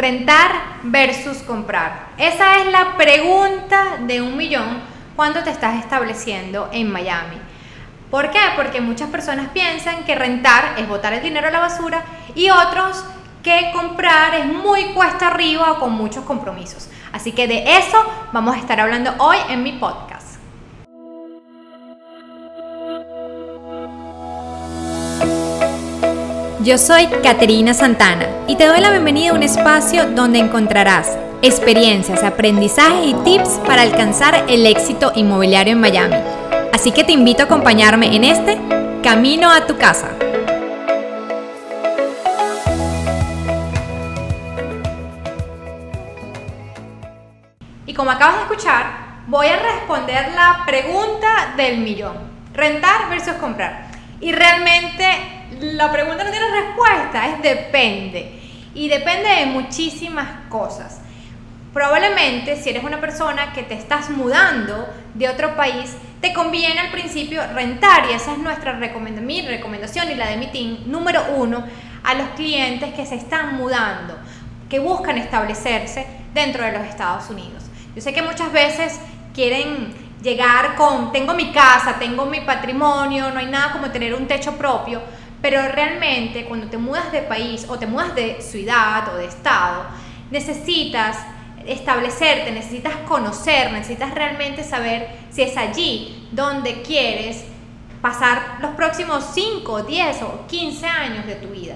rentar versus comprar. Esa es la pregunta de un millón cuando te estás estableciendo en Miami. ¿Por qué? Porque muchas personas piensan que rentar es botar el dinero a la basura y otros que comprar es muy cuesta arriba o con muchos compromisos. Así que de eso vamos a estar hablando hoy en mi podcast. Yo soy Caterina Santana y te doy la bienvenida a un espacio donde encontrarás experiencias, aprendizajes y tips para alcanzar el éxito inmobiliario en Miami. Así que te invito a acompañarme en este Camino a tu casa. Y como acabas de escuchar, voy a responder la pregunta del millón. Rentar versus comprar. Y realmente la pregunta no tiene respuesta, es depende. Y depende de muchísimas cosas. Probablemente si eres una persona que te estás mudando de otro país, te conviene al principio rentar y esa es nuestra recomendación, mi recomendación y la de mi team número uno a los clientes que se están mudando, que buscan establecerse dentro de los Estados Unidos. Yo sé que muchas veces quieren llegar con, tengo mi casa, tengo mi patrimonio, no hay nada como tener un techo propio, pero realmente cuando te mudas de país o te mudas de ciudad o de estado, necesitas establecerte, necesitas conocer, necesitas realmente saber si es allí donde quieres pasar los próximos 5, 10 o 15 años de tu vida.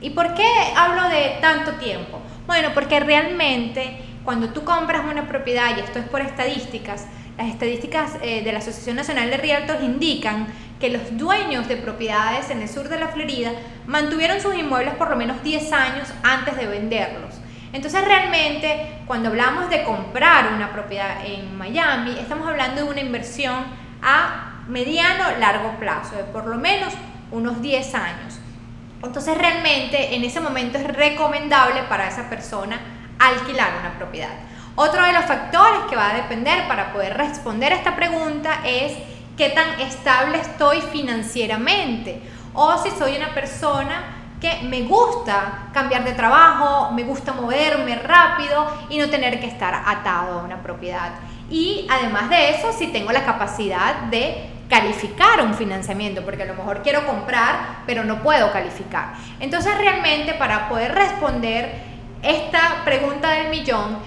¿Y por qué hablo de tanto tiempo? Bueno, porque realmente cuando tú compras una propiedad, y esto es por estadísticas, las estadísticas eh, de la Asociación Nacional de Realtors indican que los dueños de propiedades en el sur de la Florida mantuvieron sus inmuebles por lo menos 10 años antes de venderlos. Entonces realmente cuando hablamos de comprar una propiedad en Miami, estamos hablando de una inversión a mediano largo plazo, de por lo menos unos 10 años. Entonces realmente en ese momento es recomendable para esa persona alquilar una propiedad. Otro de los factores que va a depender para poder responder a esta pregunta es qué tan estable estoy financieramente o si soy una persona que me gusta cambiar de trabajo, me gusta moverme rápido y no tener que estar atado a una propiedad. Y además de eso, si tengo la capacidad de calificar un financiamiento, porque a lo mejor quiero comprar, pero no puedo calificar. Entonces realmente para poder responder esta pregunta del millón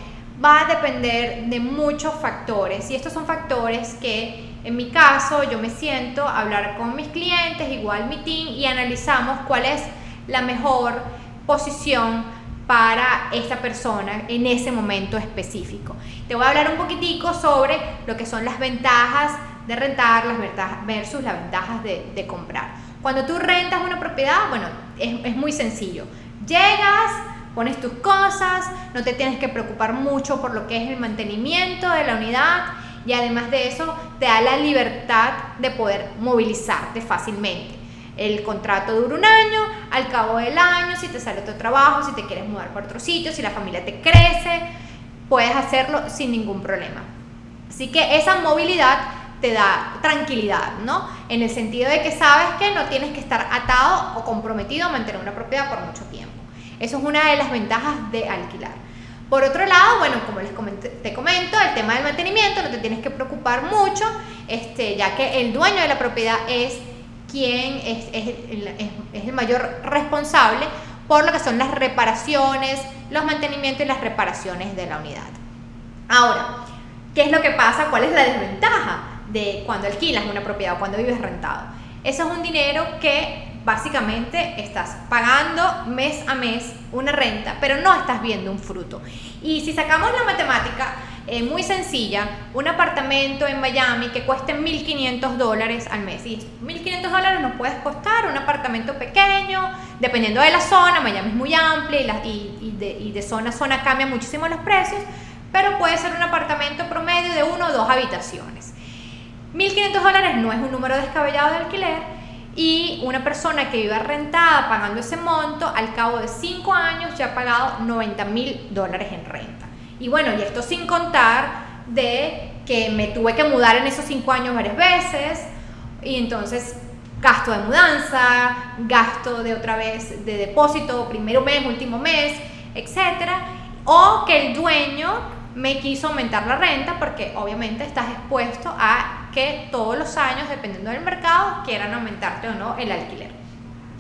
va a depender de muchos factores y estos son factores que en mi caso, yo me siento a hablar con mis clientes, igual mi team, y analizamos cuál es la mejor posición para esta persona en ese momento específico. Te voy a hablar un poquitico sobre lo que son las ventajas de rentar, las versus las ventajas de, comprar. Cuando tú rentas una propiedad, bueno, es muy sencillo. Llegas, pones tus cosas, no te tienes que preocupar mucho por lo que es el mantenimiento de la unidad y además de eso te da la libertad de poder movilizarte fácilmente. El contrato dura un año, al cabo del año, si te sale otro trabajo, si te quieres mudar por otro sitio, si la familia te crece, puedes hacerlo sin ningún problema. Así que esa movilidad te da tranquilidad, ¿no? En el sentido de que sabes que no tienes que estar atado o comprometido a mantener una propiedad por mucho tiempo. Eso es una de las ventajas de alquilar. Por otro lado, bueno, como les te comento, el tema del mantenimiento no te tienes que preocupar mucho, este, ya que el dueño de la propiedad es quien es, el, mayor responsable por lo que son las reparaciones, los mantenimientos y las reparaciones de la unidad. Ahora, ¿qué es lo que pasa? ¿Cuál es la desventaja de cuando alquilas una propiedad o cuando vives rentado? Eso es un dinero que básicamente estás pagando mes a mes una renta, pero no estás viendo un fruto. Y si sacamos la matemática eh, muy sencilla, un apartamento en Miami que cueste 1.500 dólares al mes, y 1.500 dólares nos puede costar un apartamento pequeño, dependiendo de la zona, Miami es muy amplia y, de, y de zona a zona cambian muchísimo los precios, pero puede ser un apartamento promedio de uno o dos habitaciones. 1.500 dólares no es un número descabellado de alquiler, y una persona que viva rentada pagando ese monto, al cabo de 5 años ya ha pagado 90 mil dólares en renta. Y bueno, y esto sin contar de que me tuve que mudar en esos 5 años varias veces y entonces gasto de mudanza, gasto de otra vez de depósito, primero mes, último mes, etcétera, o que el dueño me quiso aumentar la renta porque obviamente estás expuesto a que todos los años, dependiendo del mercado, quieran aumentarte o no el alquiler.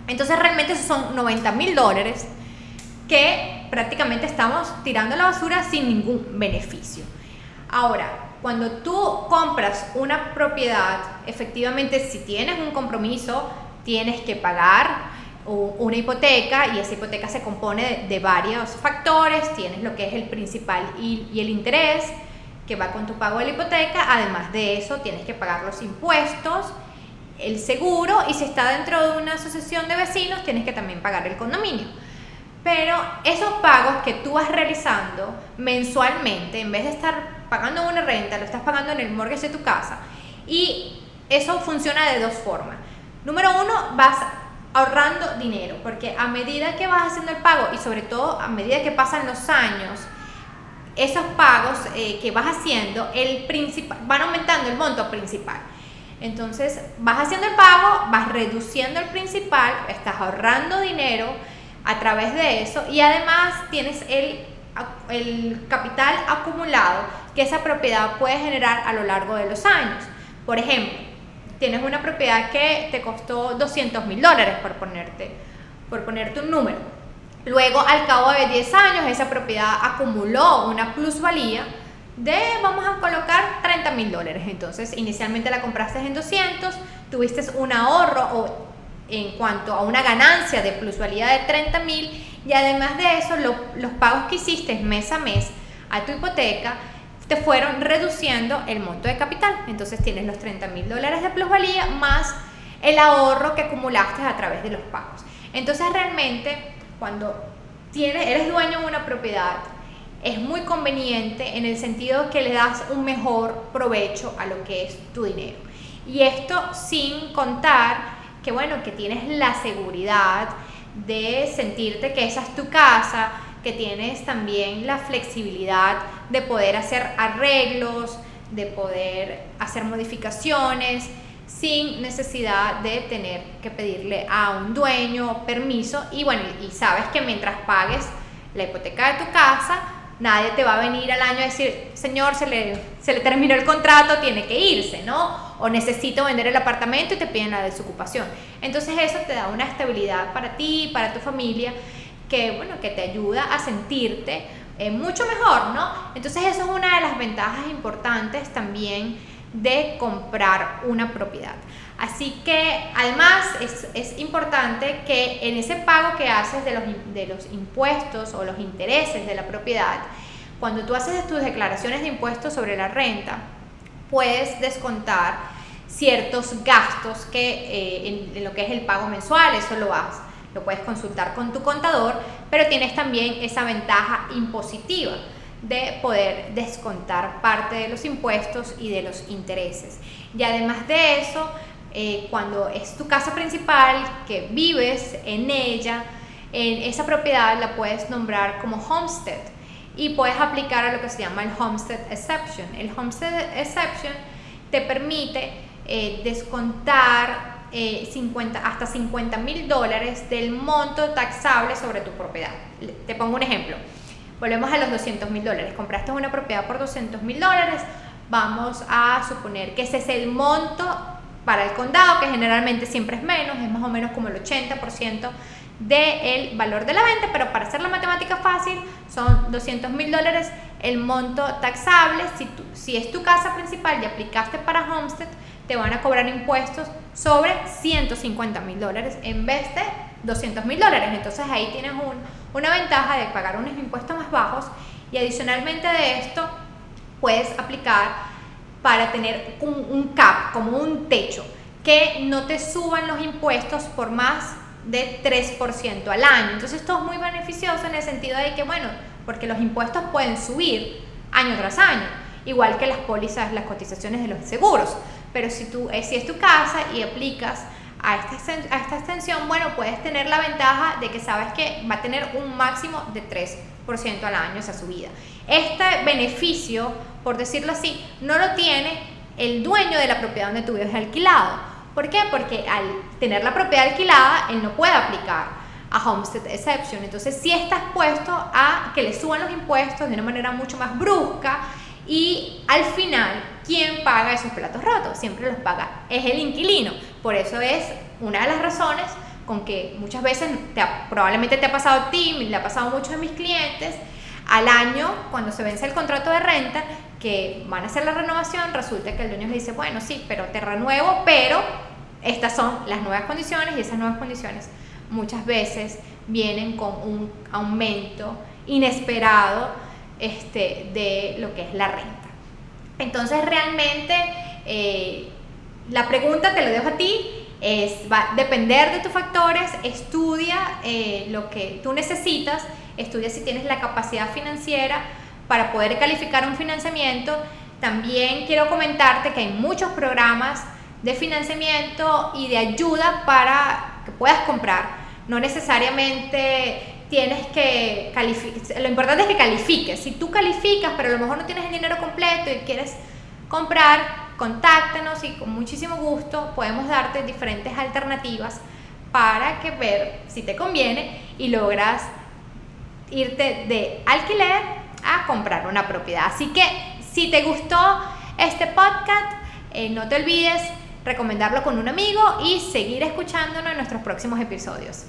Entonces realmente son 90 mil dólares que prácticamente estamos tirando a la basura sin ningún beneficio. Ahora, cuando tú compras una propiedad, efectivamente si tienes un compromiso, tienes que pagar una hipoteca y esa hipoteca se compone de, varios factores, tienes lo que es el principal y, el interés que va con tu pago de la hipoteca, además de eso tienes que pagar los impuestos, el seguro y si está dentro de una asociación de vecinos tienes que también pagar el condominio. Pero esos pagos que tú vas realizando mensualmente, en vez de estar pagando una renta, lo estás pagando en el mortgage de tu casa y eso funciona de dos formas. Número uno, vas ahorrando dinero, porque a medida que vas haciendo el pago y sobre todo a medida que pasan los años, esos pagos eh, que vas haciendo, el principal, van aumentando el monto principal. Entonces vas haciendo el pago, vas reduciendo el principal, estás ahorrando dinero a través de eso y además tienes el, el capital acumulado que esa propiedad puede generar a lo largo de los años. Por ejemplo, tienes una propiedad que te costó 200 mil dólares, por ponerte, por ponerte un número. Luego, al cabo de 10 años, esa propiedad acumuló una plusvalía de, vamos a colocar, 30 mil dólares. Entonces, inicialmente la compraste en 200, tuviste un ahorro o en cuanto a una ganancia de plusvalía de 30 mil y además de eso, los pagos que hiciste mes a mes a tu hipoteca te fueron reduciendo el monto de capital. Entonces tienes los 30 mil dólares de plusvalía más el ahorro que acumulaste a través de los pagos. Entonces realmente cuando tienes, eres dueño de una propiedad, es muy conveniente en el sentido que le das un mejor provecho a lo que es tu dinero. Y esto sin contar que bueno, que tienes la seguridad de sentirte que esa es tu casa, que tienes también la flexibilidad de poder hacer arreglos, de poder hacer modificaciones sin necesidad de tener que pedirle a un dueño permiso y bueno, y sabes que mientras pagues la hipoteca de tu casa, nadie te va a venir al año a decir, señor, se le, se le terminó el contrato, tiene que irse, ¿no? O necesito vender el apartamento y te piden la desocupación. Entonces eso te da una estabilidad para ti, para tu familia que, bueno, que te ayuda a sentirte eh, mucho mejor, ¿no? Entonces eso es una de las ventajas importantes también de comprar una propiedad. Así que además es, es, importante que en ese pago que haces de los, de los impuestos o los intereses de la propiedad, cuando tú haces tus declaraciones de impuestos sobre la renta, puedes descontar ciertos gastos que eh, en, lo que es el pago mensual, eso lo vas lo puedes consultar con tu contador, pero tienes también esa ventaja impositiva de poder descontar parte de los impuestos y de los intereses. Y además de eso, eh, cuando es tu casa principal, que vives en ella, en esa propiedad la puedes nombrar como homestead y puedes aplicar a lo que se llama el homestead exception. El homestead exception te permite eh, descontar 50, eh, hasta 50 mil dólares del monto taxable sobre tu propiedad. Te pongo un ejemplo. Volvemos a los 200 mil dólares. Compraste una propiedad por 200 mil dólares. Vamos a suponer que ese es el monto para el condado, que generalmente siempre es menos, es más o menos como el 80% del valor de la venta, pero para hacer la matemática fácil son 200 mil dólares el monto taxable. Si, si es tu casa principal y aplicaste para Homestead, te van a cobrar impuestos sobre 150 mil dólares en vez de 200 mil dólares. Entonces ahí tienes una ventaja de pagar unos impuestos más bajos y adicionalmente de esto puedes aplicar para tener un, cap, como un techo, que no te suban los impuestos por más de 3% al año. Entonces esto es muy beneficioso en el sentido de que, bueno, porque los impuestos pueden subir año tras año, igual que las pólizas, las cotizaciones de los seguros. Pero si, tú, eh, si es tu casa y aplicas a esta, extensión, bueno, puedes tener la ventaja de que sabes que va a tener un máximo de 3% al año esa subida. Este beneficio, por decirlo así, no lo tiene el dueño de la propiedad donde tú vives alquilado. ¿Por qué? Porque al tener la propiedad alquilada, él no puede aplicar a Homestead Exception. Entonces, si estás puesto a que le suban los impuestos de una manera mucho más brusca y al final, ¿quién paga esos platos rotos? Siempre los paga, es el inquilino. Por eso es una de las razones con que muchas veces probablemente te ha pasado a ti, le ha pasado a muchos de mis clientes, al año, cuando se vence el contrato de renta, que van a hacer la renovación, resulta que el dueño le dice, bueno, sí, pero te renuevo, pero estas son las nuevas condiciones y esas nuevas condiciones muchas veces vienen con un aumento inesperado este, de lo que es la renta. Entonces realmente eh, la pregunta te lo dejo a ti, es, va a depender de tus factores, estudia eh, lo que tú necesitas, estudia si tienes la capacidad financiera para poder calificar un financiamiento. También quiero comentarte que hay muchos programas de financiamiento y de ayuda para que puedas comprar. No necesariamente tienes que calificar, lo importante es que califiques. Si tú calificas, pero a lo mejor no tienes el dinero completo y quieres comprar, contáctanos y con muchísimo gusto podemos darte diferentes alternativas para que ver si te conviene y logras irte de alquiler a comprar una propiedad. Así que si te gustó este podcast, eh, no te olvides recomendarlo con un amigo y seguir escuchándonos en nuestros próximos episodios.